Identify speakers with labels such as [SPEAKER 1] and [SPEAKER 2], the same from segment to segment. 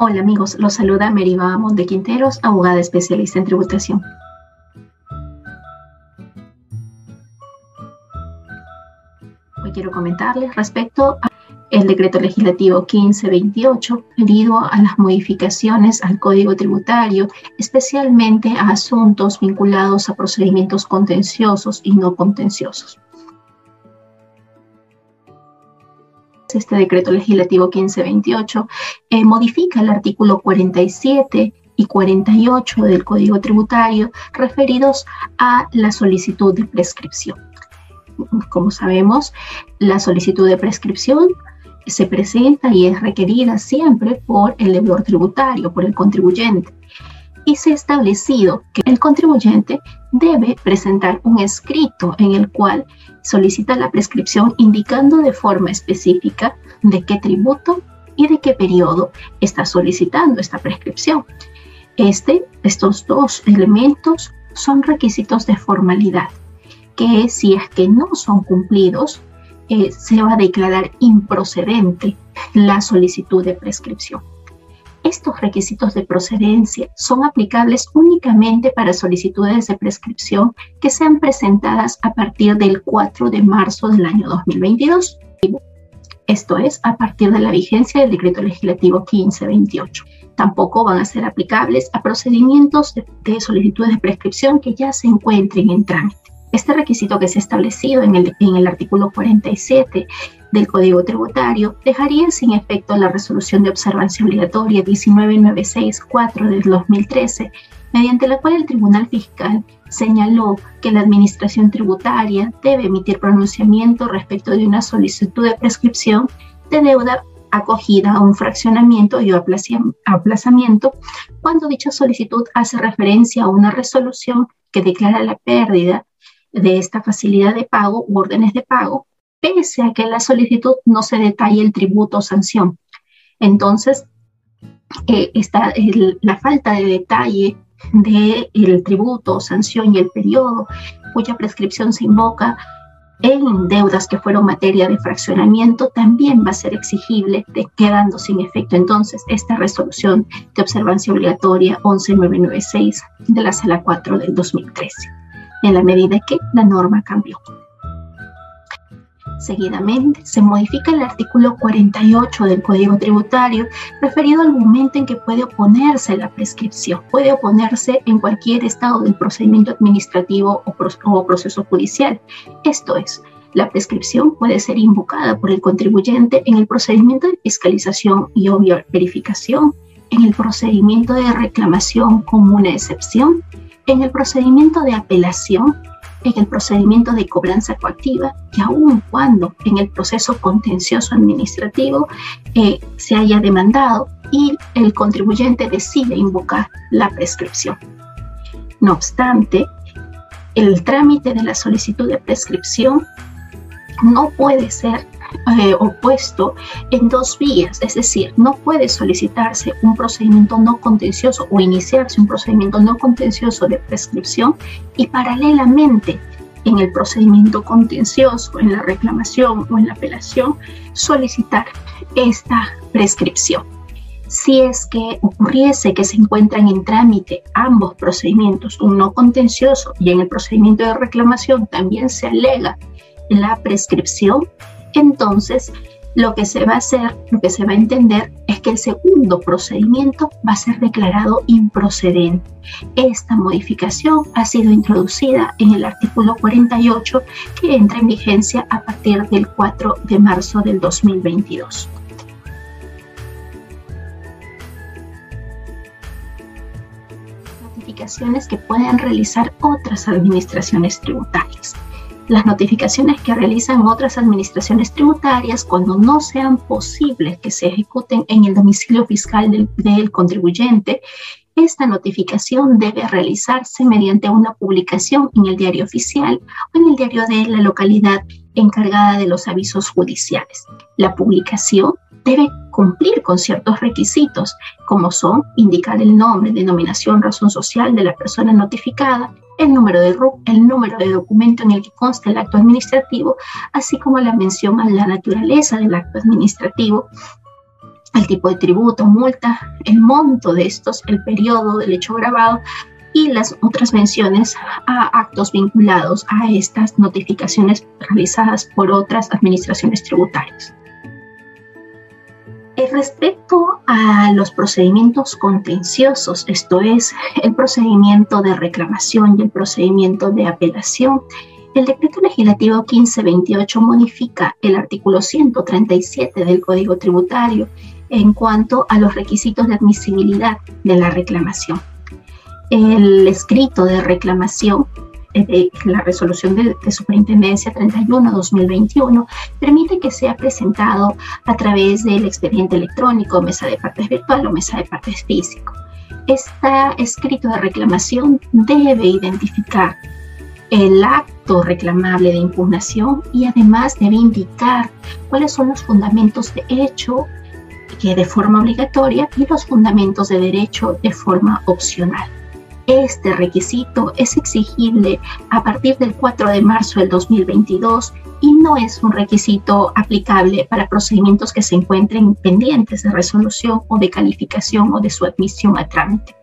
[SPEAKER 1] Hola amigos, los saluda Meriva Monte Quinteros, abogada especialista en tributación. Hoy quiero comentarles respecto al decreto legislativo 1528 debido a las modificaciones al Código Tributario, especialmente a asuntos vinculados a procedimientos contenciosos y no contenciosos. Este decreto legislativo 1528 eh, modifica el artículo 47 y 48 del Código Tributario referidos a la solicitud de prescripción. Como sabemos, la solicitud de prescripción se presenta y es requerida siempre por el deudor tributario, por el contribuyente. Y se ha establecido que el contribuyente debe presentar un escrito en el cual solicita la prescripción indicando de forma específica de qué tributo y de qué periodo está solicitando esta prescripción. Este, estos dos elementos son requisitos de formalidad que si es que no son cumplidos, eh, se va a declarar improcedente la solicitud de prescripción. Estos requisitos de procedencia son aplicables únicamente para solicitudes de prescripción que sean presentadas a partir del 4 de marzo del año 2022. Esto es, a partir de la vigencia del decreto legislativo 1528. Tampoco van a ser aplicables a procedimientos de, de solicitudes de prescripción que ya se encuentren en trámite. Este requisito que se ha establecido en el, en el artículo 47 del Código Tributario dejaría sin efecto la resolución de observancia obligatoria 19964 del 2013, mediante la cual el Tribunal Fiscal señaló que la Administración Tributaria debe emitir pronunciamiento respecto de una solicitud de prescripción de deuda acogida a un fraccionamiento y aplazamiento cuando dicha solicitud hace referencia a una resolución que declara la pérdida de esta facilidad de pago u órdenes de pago, pese a que en la solicitud no se detalle el tributo o sanción. Entonces, eh, está la falta de detalle del tributo o sanción y el periodo cuya prescripción se invoca en deudas que fueron materia de fraccionamiento también va a ser exigible, de, quedando sin efecto entonces esta resolución de observancia obligatoria 11996 de la Sala 4 del 2013 en la medida que la norma cambió. Seguidamente, se modifica el artículo 48 del Código Tributario referido al momento en que puede oponerse la prescripción. Puede oponerse en cualquier estado del procedimiento administrativo o, proceso judicial. Esto es, la prescripción puede ser invocada por el contribuyente en el procedimiento de fiscalización y obvia verificación, en el procedimiento de reclamación como una excepción, en el procedimiento de apelación, en el procedimiento de cobranza coactiva y aun cuando en el proceso contencioso administrativo eh, se haya demandado y el contribuyente decide invocar la prescripción. No obstante, el trámite de la solicitud de prescripción no puede ser eh, opuesto en dos vías, es decir, no puede solicitarse un procedimiento no contencioso o iniciarse un procedimiento no contencioso de prescripción y paralelamente en el procedimiento contencioso, en la reclamación o en la apelación, solicitar esta prescripción. Si es que ocurriese que se encuentran en trámite ambos procedimientos, un no contencioso y en el procedimiento de reclamación también se alega la prescripción, entonces lo que se va a hacer, lo que se va a entender es que el segundo procedimiento va a ser declarado improcedente. Esta modificación ha sido introducida en el artículo 48 que entra en vigencia a partir del 4 de marzo del 2022. Notificaciones que pueden realizar otras administraciones tributarias las notificaciones que realizan otras administraciones tributarias cuando no sean posibles que se ejecuten en el domicilio fiscal del, contribuyente, esta notificación debe realizarse mediante una publicación en el diario oficial o en el diario de la localidad encargada de los avisos judiciales. La publicación debe cumplir con ciertos requisitos, como son indicar el nombre, denominación, razón social de la persona notificada, el número de RUC, el número de documento en el que consta el acto administrativo, así como la mención a la naturaleza del acto administrativo el tipo de tributo, multa, el monto de estos, el periodo del hecho grabado y las otras menciones a actos vinculados a estas notificaciones realizadas por otras administraciones tributarias. Respecto a los procedimientos contenciosos, esto es, el procedimiento de reclamación y el procedimiento de apelación, el decreto legislativo 1528 modifica el artículo 137 del Código Tributario en cuanto a los requisitos de admisibilidad de la reclamación. El escrito de reclamación de la resolución de, superintendencia 31-2021 permite que sea presentado a través del expediente electrónico, mesa de partes virtual o mesa de partes físico. Este escrito de reclamación debe identificar el acto reclamable de impugnación y además debe indicar cuáles son los fundamentos de hecho que de forma obligatoria y los fundamentos de derecho de forma opcional. Este requisito es exigible a partir del 4 de marzo del 2022 y no es un requisito aplicable para procedimientos que se encuentren pendientes de resolución o de calificación o de su admisión a trámite.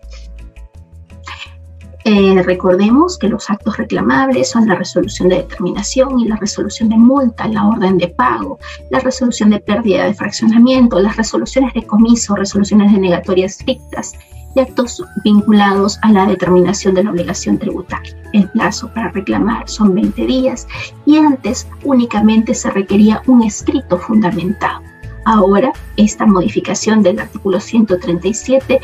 [SPEAKER 1] Eh, recordemos que los actos reclamables son la resolución de determinación y la resolución de multa, la orden de pago, la resolución de pérdida de fraccionamiento, las resoluciones de comiso, resoluciones de negatorias fictas, y actos vinculados a la determinación de la obligación tributaria. El plazo para reclamar son 20 días y antes únicamente se requería un escrito fundamentado. Ahora, esta modificación del artículo 137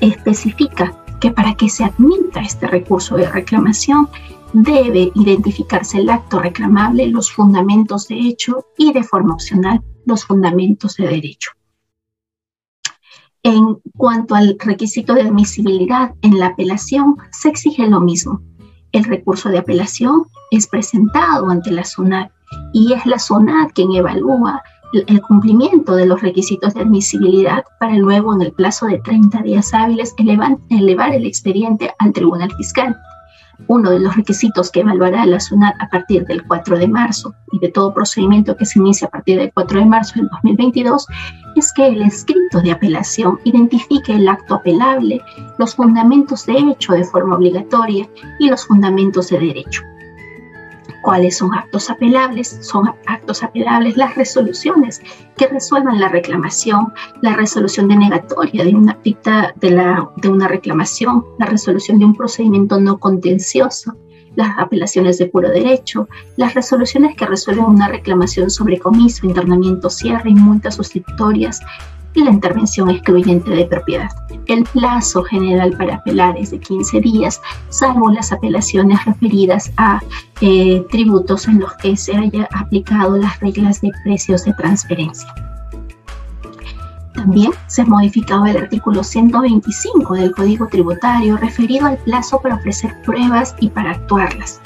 [SPEAKER 1] especifica que para que se admita este recurso de reclamación debe identificarse el acto reclamable, los fundamentos de hecho y de forma opcional los fundamentos de derecho. En cuanto al requisito de admisibilidad en la apelación, se exige lo mismo. El recurso de apelación es presentado ante la SUNAT y es la SUNAT quien evalúa el cumplimiento de los requisitos de admisibilidad para luego en el plazo de 30 días hábiles elevar, el expediente al Tribunal Fiscal uno de los requisitos que evaluará la SUNAT a partir del 4 de marzo y de todo procedimiento que se inicia a partir del 4 de marzo del 2022 es que el escrito de apelación identifique el acto apelable, los fundamentos de hecho de forma obligatoria y los fundamentos de derecho. ¿Cuáles son actos apelables? Son actos apelables las resoluciones que resuelvan la reclamación, la resolución denegatoria de una dicta de, la, de una reclamación, la resolución de un procedimiento no contencioso, las apelaciones de puro derecho, las resoluciones que resuelven una reclamación sobre comiso, internamiento, cierre y multas sustitutorias, y la intervención excluyente de propiedad. El plazo general para apelar es de 15 días, salvo las apelaciones referidas a eh, tributos en los que se haya aplicado las reglas de precios de transferencia. También se ha modificado el artículo 125 del Código Tributario referido al plazo para ofrecer pruebas y para actuarlas.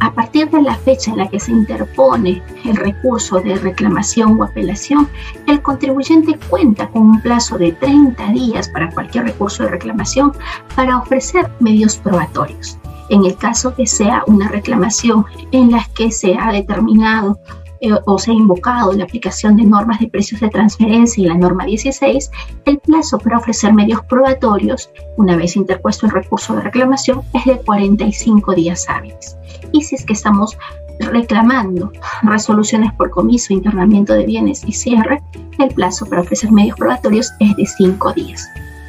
[SPEAKER 1] A partir de la fecha en la que se interpone el recurso de reclamación o apelación, el contribuyente cuenta con un plazo de 30 días para cualquier recurso de reclamación para ofrecer medios probatorios. En el caso que sea una reclamación en la que se ha determinado eh, o se ha invocado la aplicación de normas de precios de transferencia y la norma 16, el plazo para ofrecer medios probatorios, una vez interpuesto el recurso de reclamación, es de 45 días hábiles y si es que estamos reclamando resoluciones por comiso, internamiento de bienes y cierre, el plazo para ofrecer medios probatorios es de cinco días.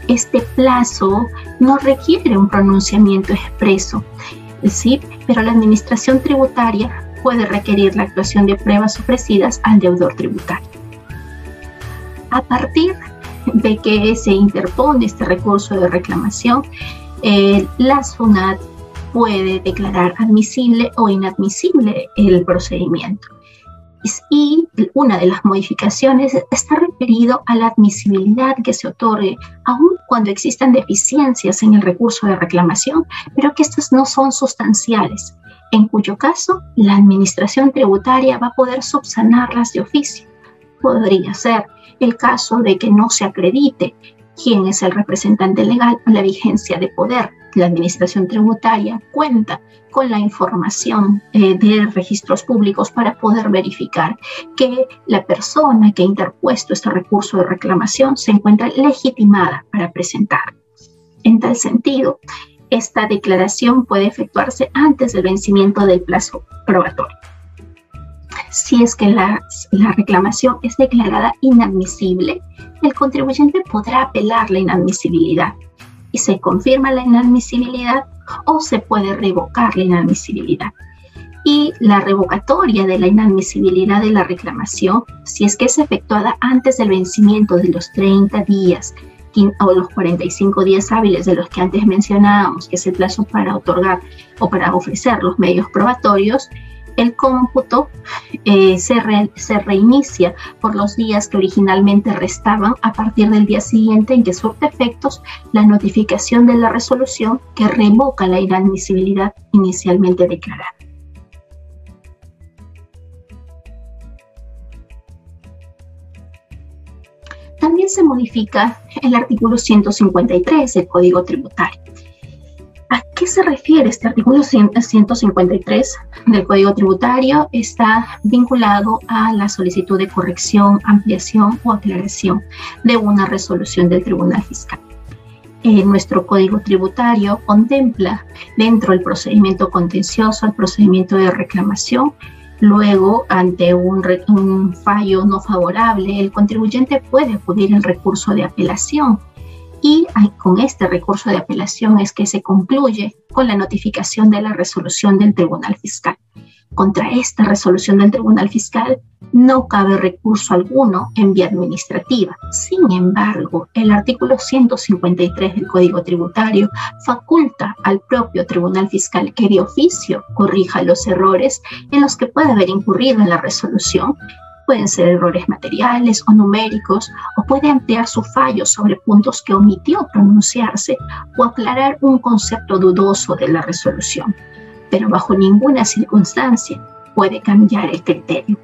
[SPEAKER 1] Este plazo no requiere un pronunciamiento expreso, ¿sí? pero la administración tributaria puede requerir la actuación de pruebas ofrecidas al deudor tributario. A partir de que se interpone este recurso de reclamación, eh, la SUNAT puede declarar admisible o inadmisible el procedimiento. Y una de las modificaciones está referido a la admisibilidad que se otorgue, aun cuando existan deficiencias en el recurso de reclamación, pero que estas no son sustanciales, en cuyo caso la administración tributaria va a poder subsanarlas de oficio. Podría ser el caso de que no se acredite quién es el representante legal o la vigencia de poder. La administración tributaria cuenta con la información eh, de registros públicos para poder verificar que la persona que ha interpuesto este recurso de reclamación se encuentra legitimada para presentar. En tal sentido, esta declaración puede efectuarse antes del vencimiento del plazo probatorio. Si es que la, la reclamación es declarada inadmisible, el contribuyente podrá apelar la inadmisibilidad y se confirma la inadmisibilidad o se puede revocar la inadmisibilidad. Y la revocatoria de la inadmisibilidad de la reclamación, si es que es efectuada antes del vencimiento de los 30 días o los 45 días hábiles de los que antes mencionábamos, que es el plazo para otorgar o para ofrecer los medios probatorios, el cómputo eh, se, se, reinicia por los días que originalmente restaban a partir del día siguiente en que surte efectos la notificación de la resolución que revoca la inadmisibilidad inicialmente declarada. También se modifica el artículo 153 del Código Tributario ¿A qué se refiere este artículo 153 del Código Tributario? Está vinculado a la solicitud de corrección, ampliación o aclaración de una resolución del Tribunal Fiscal. Eh, nuestro Código Tributario contempla dentro del procedimiento contencioso el procedimiento de reclamación. Luego, ante un, un fallo no favorable, el contribuyente puede acudir al recurso de apelación y con este recurso de apelación es que se concluye con la notificación de la resolución del Tribunal Fiscal. Contra esta resolución del Tribunal Fiscal no cabe recurso alguno en vía administrativa. Sin embargo, el artículo 153 del Código Tributario faculta al propio Tribunal Fiscal que de oficio corrija los errores en los que puede haber incurrido en la resolución pueden ser errores materiales o numéricos, o puede ampliar su fallo sobre puntos que omitió pronunciarse o aclarar un concepto dudoso de la resolución, pero bajo ninguna circunstancia puede cambiar el criterio.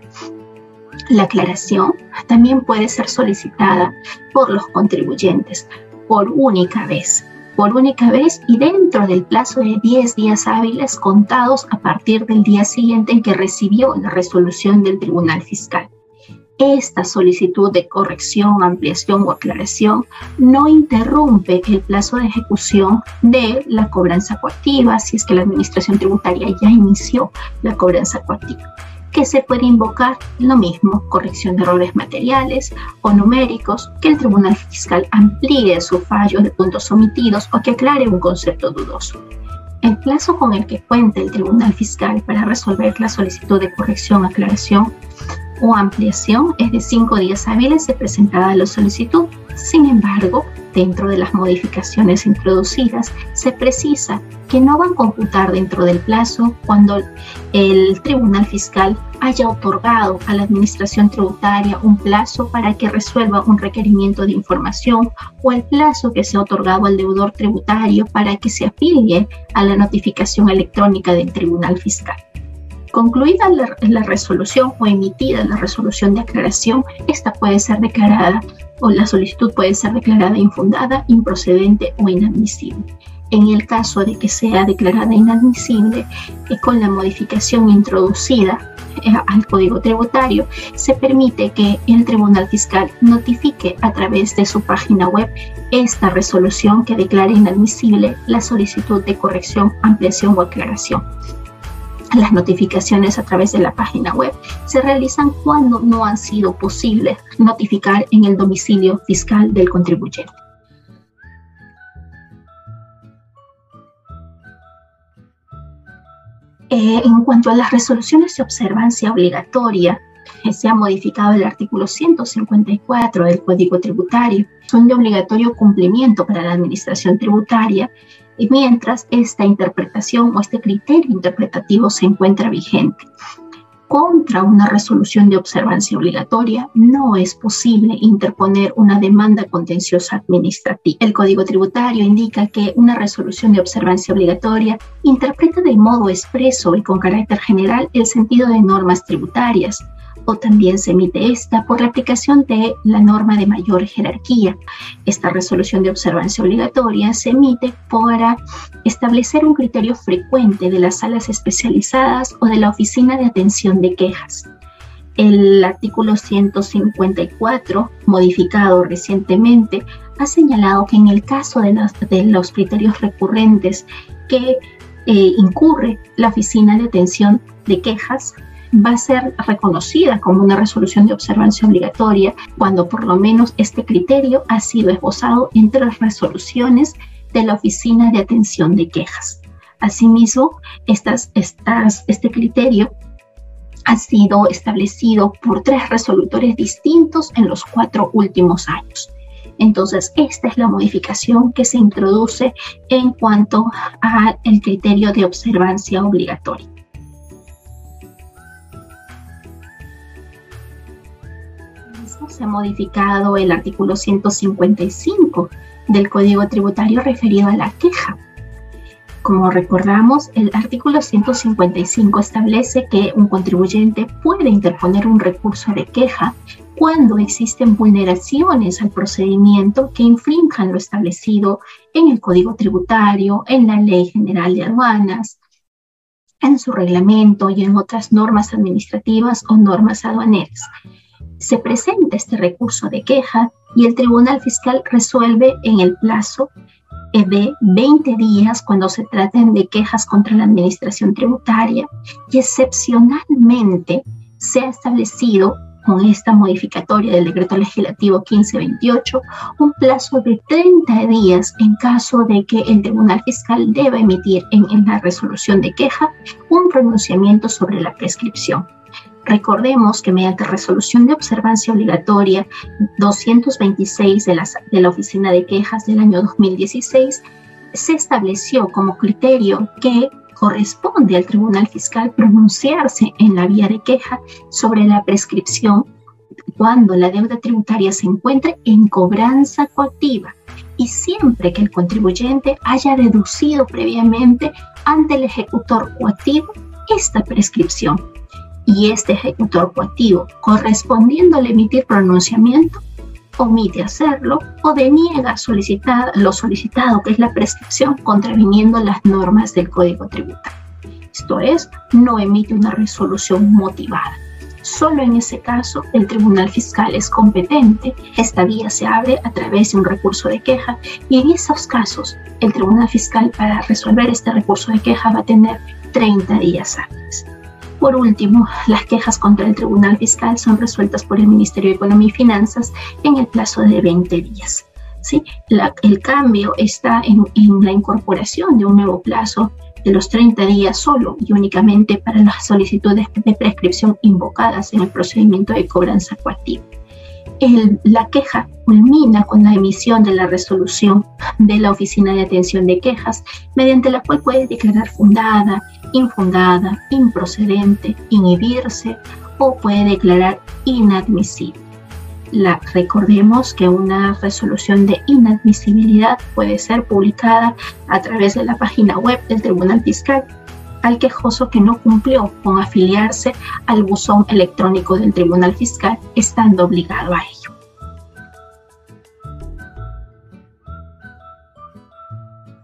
[SPEAKER 1] La aclaración también puede ser solicitada por los contribuyentes por única vez, por única vez y dentro del plazo de 10 días hábiles contados a partir del día siguiente en que recibió la resolución del Tribunal Fiscal. Esta solicitud de corrección, ampliación o aclaración no interrumpe el plazo de ejecución de la cobranza coactiva si es que la administración tributaria ya inició la cobranza coactiva que se puede invocar lo mismo, corrección de errores materiales o numéricos, que el Tribunal Fiscal amplíe su fallo de puntos omitidos o que aclare un concepto dudoso. El plazo con el que cuenta el Tribunal Fiscal para resolver la solicitud de corrección, aclaración o ampliación es de cinco días hábiles de presentada la solicitud. Sin embargo, dentro de las modificaciones introducidas, se precisa que no van a computar dentro del plazo cuando el Tribunal Fiscal haya otorgado a la Administración Tributaria un plazo para que resuelva un requerimiento de información o el plazo que se ha otorgado al deudor tributario para que se afilie a la notificación electrónica del Tribunal Fiscal. Concluida la, resolución o emitida la resolución de aclaración, esta puede ser declarada o la solicitud puede ser declarada infundada, improcedente o inadmisible. En el caso de que sea declarada inadmisible, con la modificación introducida eh, al Código Tributario, se permite que el Tribunal Fiscal notifique a través de su página web esta resolución que declare inadmisible la solicitud de corrección, ampliación o aclaración. Las notificaciones a través de la página web se realizan cuando no han sido posible notificar en el domicilio fiscal del contribuyente. Eh, en cuanto a las resoluciones de observancia obligatoria, eh, se ha modificado el artículo 154 del Código Tributario. Son de obligatorio cumplimiento para la Administración Tributaria y mientras esta interpretación o este criterio interpretativo se encuentra vigente. Contra una resolución de observancia obligatoria no es posible interponer una demanda contenciosa administrativa. El Código Tributario indica que una resolución de observancia obligatoria interpreta de modo expreso y con carácter general el sentido de normas tributarias, o también se emite esta por la aplicación de la norma de mayor jerarquía. Esta resolución de observancia obligatoria se emite para establecer un criterio frecuente de las salas especializadas o de la oficina de atención de quejas. El artículo 154, modificado recientemente, ha señalado que en el caso de los, criterios recurrentes que eh, incurre la oficina de atención de quejas, va a ser reconocida como una resolución de observancia obligatoria cuando por lo menos este criterio ha sido esbozado entre las resoluciones de la Oficina de Atención de Quejas. Asimismo, este criterio ha sido establecido por tres resolutores distintos en los cuatro últimos años. Entonces, esta es la modificación que se introduce en cuanto al criterio de observancia obligatoria. Se ha modificado el artículo 155 del Código Tributario referido a la queja. Como recordamos, el artículo 155 establece que un contribuyente puede interponer un recurso de queja cuando existen vulneraciones al procedimiento que infrinjan lo establecido en el Código Tributario, en la Ley General de Aduanas, en su reglamento y en otras normas administrativas o normas aduaneras se presenta este recurso de queja y el Tribunal Fiscal resuelve en el plazo eh, de 20 días cuando se traten de quejas contra la Administración Tributaria y excepcionalmente se ha establecido con esta modificatoria del decreto legislativo 1528 un plazo de 30 días en caso de que el Tribunal Fiscal deba emitir en la resolución de queja un pronunciamiento sobre la prescripción. Recordemos que mediante resolución de observancia obligatoria 226 de la, Oficina de Quejas del año 2016, se estableció como criterio que corresponde al Tribunal Fiscal pronunciarse en la vía de queja sobre la prescripción cuando la deuda tributaria se encuentre en cobranza coactiva y siempre que el contribuyente haya deducido previamente ante el ejecutor coactivo esta prescripción y este ejecutor coactivo, correspondiendo al emitir pronunciamiento, omite hacerlo o deniega solicitar, lo solicitado, que es la prescripción, contraviniendo las normas del Código Tributario. Esto es, no emite una resolución motivada. Solo en ese caso el Tribunal Fiscal es competente. Esta vía se abre a través de un recurso de queja y en esos casos el Tribunal Fiscal para resolver este recurso de queja va a tener 30 días hábiles. Por último, las quejas contra el Tribunal Fiscal son resueltas por el Ministerio de Economía y Finanzas en el plazo de 20 días. ¿sí? el cambio está en, en la incorporación de un nuevo plazo de los 30 días solo y únicamente para las solicitudes de prescripción invocadas en el procedimiento de cobranza coactiva la queja culmina con la emisión de la resolución de la Oficina de Atención de Quejas, mediante la cual puede declarar fundada, infundada, improcedente, inhibirse o puede declarar inadmisible. Recordemos que una resolución de inadmisibilidad puede ser publicada a través de la página web del Tribunal Fiscal al quejoso que no cumplió con afiliarse al buzón electrónico del Tribunal Fiscal, estando obligado a ello.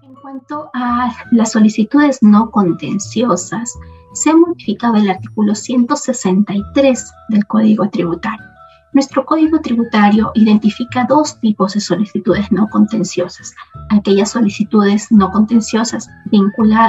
[SPEAKER 1] En cuanto a las solicitudes no contenciosas, se ha modificado el artículo 163 del Código Tributario. Nuestro Código Tributario identifica dos tipos de solicitudes no contenciosas. Aquellas solicitudes no contenciosas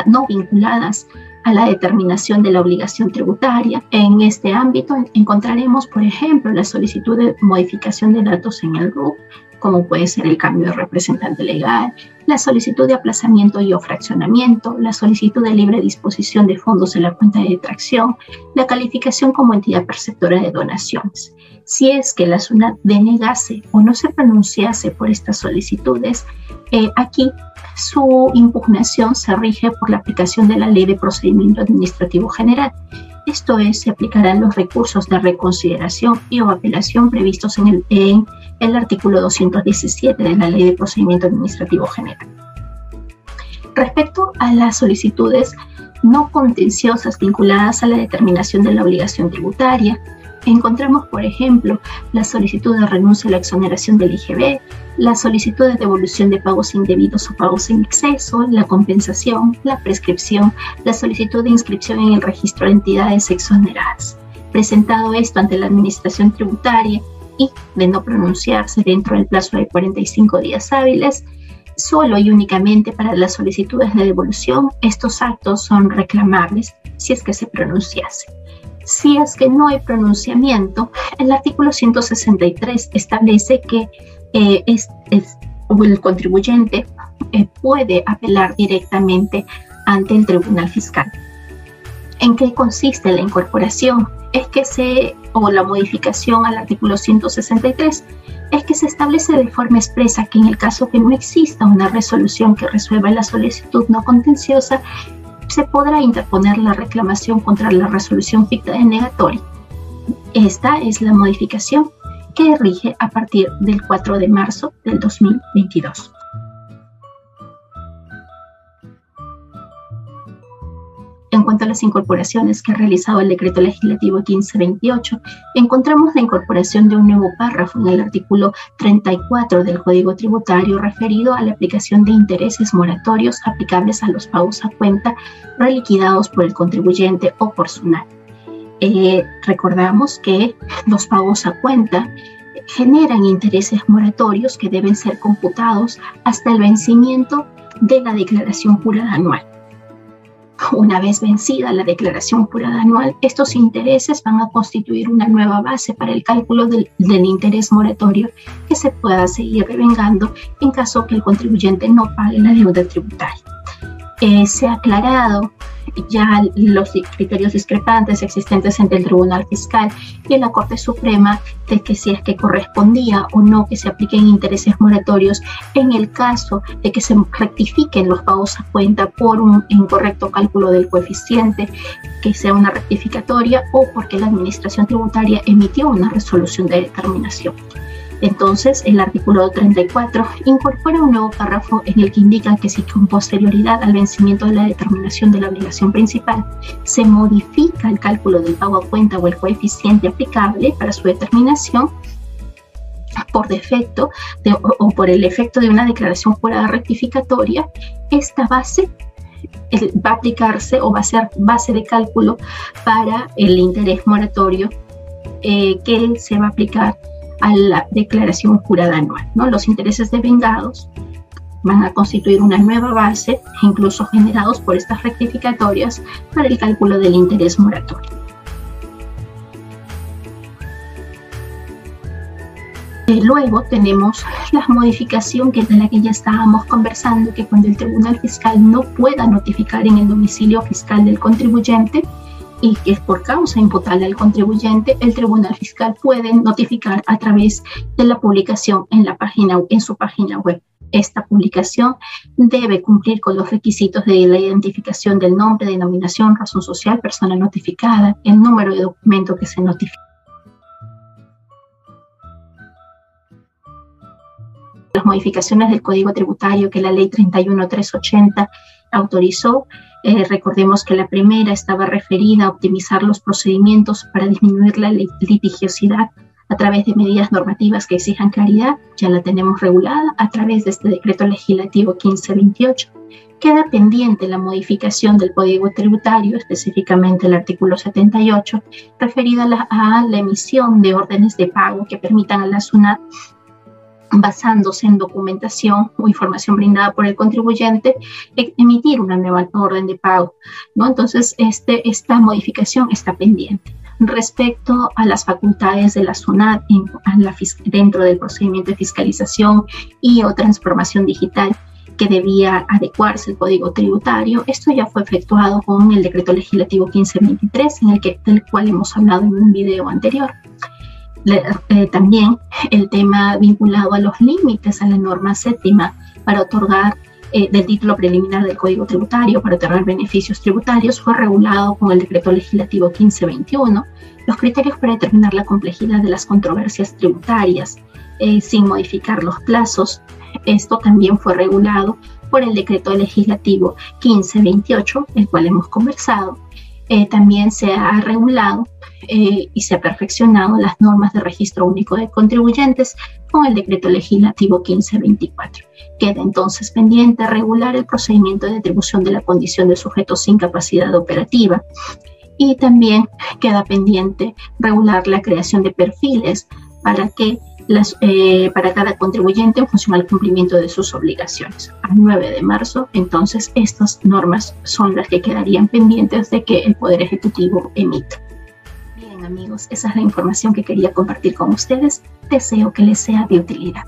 [SPEAKER 1] no vinculadas a la determinación de la obligación tributaria. En este ámbito encontraremos, por ejemplo, la solicitud de modificación de datos en el RUP, como puede ser el cambio de representante legal, la solicitud de aplazamiento y o fraccionamiento, la solicitud de libre disposición de fondos en la cuenta de detracción, la calificación como entidad perceptora de donaciones. Si es que la SUNAT denegase o no se pronunciase por estas solicitudes, eh, aquí su impugnación se rige por la aplicación de la Ley de Procedimiento Administrativo General. Esto es, se aplicarán los recursos de reconsideración y o apelación previstos en el, en el artículo 217 de la Ley de Procedimiento Administrativo General. Respecto a las solicitudes no contenciosas vinculadas a la determinación de la obligación tributaria, encontramos, por ejemplo, la solicitud de renuncia a la exoneración del IGB, la solicitud de devolución de pagos indebidos o pagos en exceso, la compensación, la prescripción, la solicitud de inscripción en el registro de entidades exoneradas. Presentado esto ante la Administración Tributaria y de no pronunciarse dentro del plazo de 45 días hábiles, solo y únicamente para las solicitudes de devolución, estos actos son reclamables si es que se pronunciase. Si es que no hay pronunciamiento, el artículo 163 establece que eh, es, el contribuyente eh, puede apelar directamente ante el Tribunal Fiscal. ¿En qué consiste la incorporación? Es que se, o la modificación al artículo 163, es que se establece de forma expresa que en el caso que no exista una resolución que resuelva la solicitud no contenciosa, se podrá interponer la reclamación contra la resolución ficta negatoria. Esta es la modificación que rige a partir del 4 de marzo del 2022. Cuanto a las incorporaciones que ha realizado el decreto legislativo 1528, encontramos la incorporación de un nuevo párrafo en el artículo 34 del Código Tributario referido a la aplicación de intereses moratorios aplicables a los pagos a cuenta reliquidados por el contribuyente o por SUNAT. Eh, recordamos que los pagos a cuenta generan intereses moratorios que deben ser computados hasta el vencimiento de la declaración jurada anual. Una vez vencida la declaración jurada anual, estos intereses van a constituir una nueva base para el cálculo del, interés moratorio que se pueda seguir revengando en caso que el contribuyente no pague la deuda tributaria. Eh, se ha aclarado ya los criterios discrepantes existentes entre el Tribunal Fiscal y la Corte Suprema de que si es que correspondía o no que se apliquen intereses moratorios en el caso de que se rectifiquen los pagos a cuenta por un incorrecto cálculo del coeficiente, que sea una rectificatoria o porque la Administración Tributaria emitió una resolución de determinación. Entonces, el artículo 34 incorpora un nuevo párrafo en el que indica que si con posterioridad al vencimiento de la determinación de la obligación principal se modifica el cálculo del pago a cuenta o el coeficiente aplicable para su determinación, por defecto o, por el efecto de una declaración jurada rectificatoria, esta base va a aplicarse o va a ser base de cálculo para el interés moratorio eh, que se va a aplicar a la declaración jurada anual. ¿no? Los intereses devengados van a constituir una nueva base, incluso generados por estas rectificatorias, para el cálculo del interés moratorio. Eh, luego tenemos la modificación que de la que ya estábamos conversando, que cuando el Tribunal Fiscal no pueda notificar en el domicilio fiscal del contribuyente, y que es por causa imputable al contribuyente, el Tribunal Fiscal puede notificar a través de la publicación en, la página, en su página web. Esta publicación debe cumplir con los requisitos de la identificación del nombre, denominación, razón social, persona notificada, el número de documento que se notifica. Modificaciones del Código Tributario que la Ley 31380 autorizó eh, recordemos que la primera estaba referida a optimizar los procedimientos para disminuir la litigiosidad a través de medidas normativas que exijan claridad, ya la tenemos regulada a través de este decreto legislativo 1528. Queda pendiente la modificación del Código Tributario, específicamente el artículo 78, referida a la, a la emisión de órdenes de pago que permitan a la SUNAT basándose en documentación o información brindada por el contribuyente, e emitir una nueva orden de pago. ¿no? Entonces, este, esta modificación está pendiente. Respecto a las facultades de la SUNAT dentro del procedimiento de fiscalización y o transformación digital, que debía adecuarse el código tributario. Esto ya fue efectuado con el decreto legislativo 1523, en el que, del cual hemos hablado en un video anterior. Eh, también el tema vinculado a los límites a la norma séptima para otorgar eh, del título preliminar del Código Tributario para otorgar beneficios tributarios fue regulado con el Decreto Legislativo 1521. Los criterios para determinar la complejidad de las controversias tributarias eh, sin modificar los plazos. Esto también fue regulado por el Decreto Legislativo 1528, el cual hemos conversado. También se ha regulado eh, y se ha perfeccionado las normas de registro único de contribuyentes con el decreto legislativo 1524. Queda entonces pendiente regular el procedimiento de atribución de la condición de sujeto sin capacidad operativa y también queda pendiente regular la creación de perfiles para que las, eh, para cada contribuyente en función al cumplimiento de sus obligaciones. A 9 de marzo, entonces, estas normas son las que quedarían pendientes de que el Poder Ejecutivo emita. Bien, amigos, esa es la información que quería compartir con ustedes. Deseo que les sea de utilidad.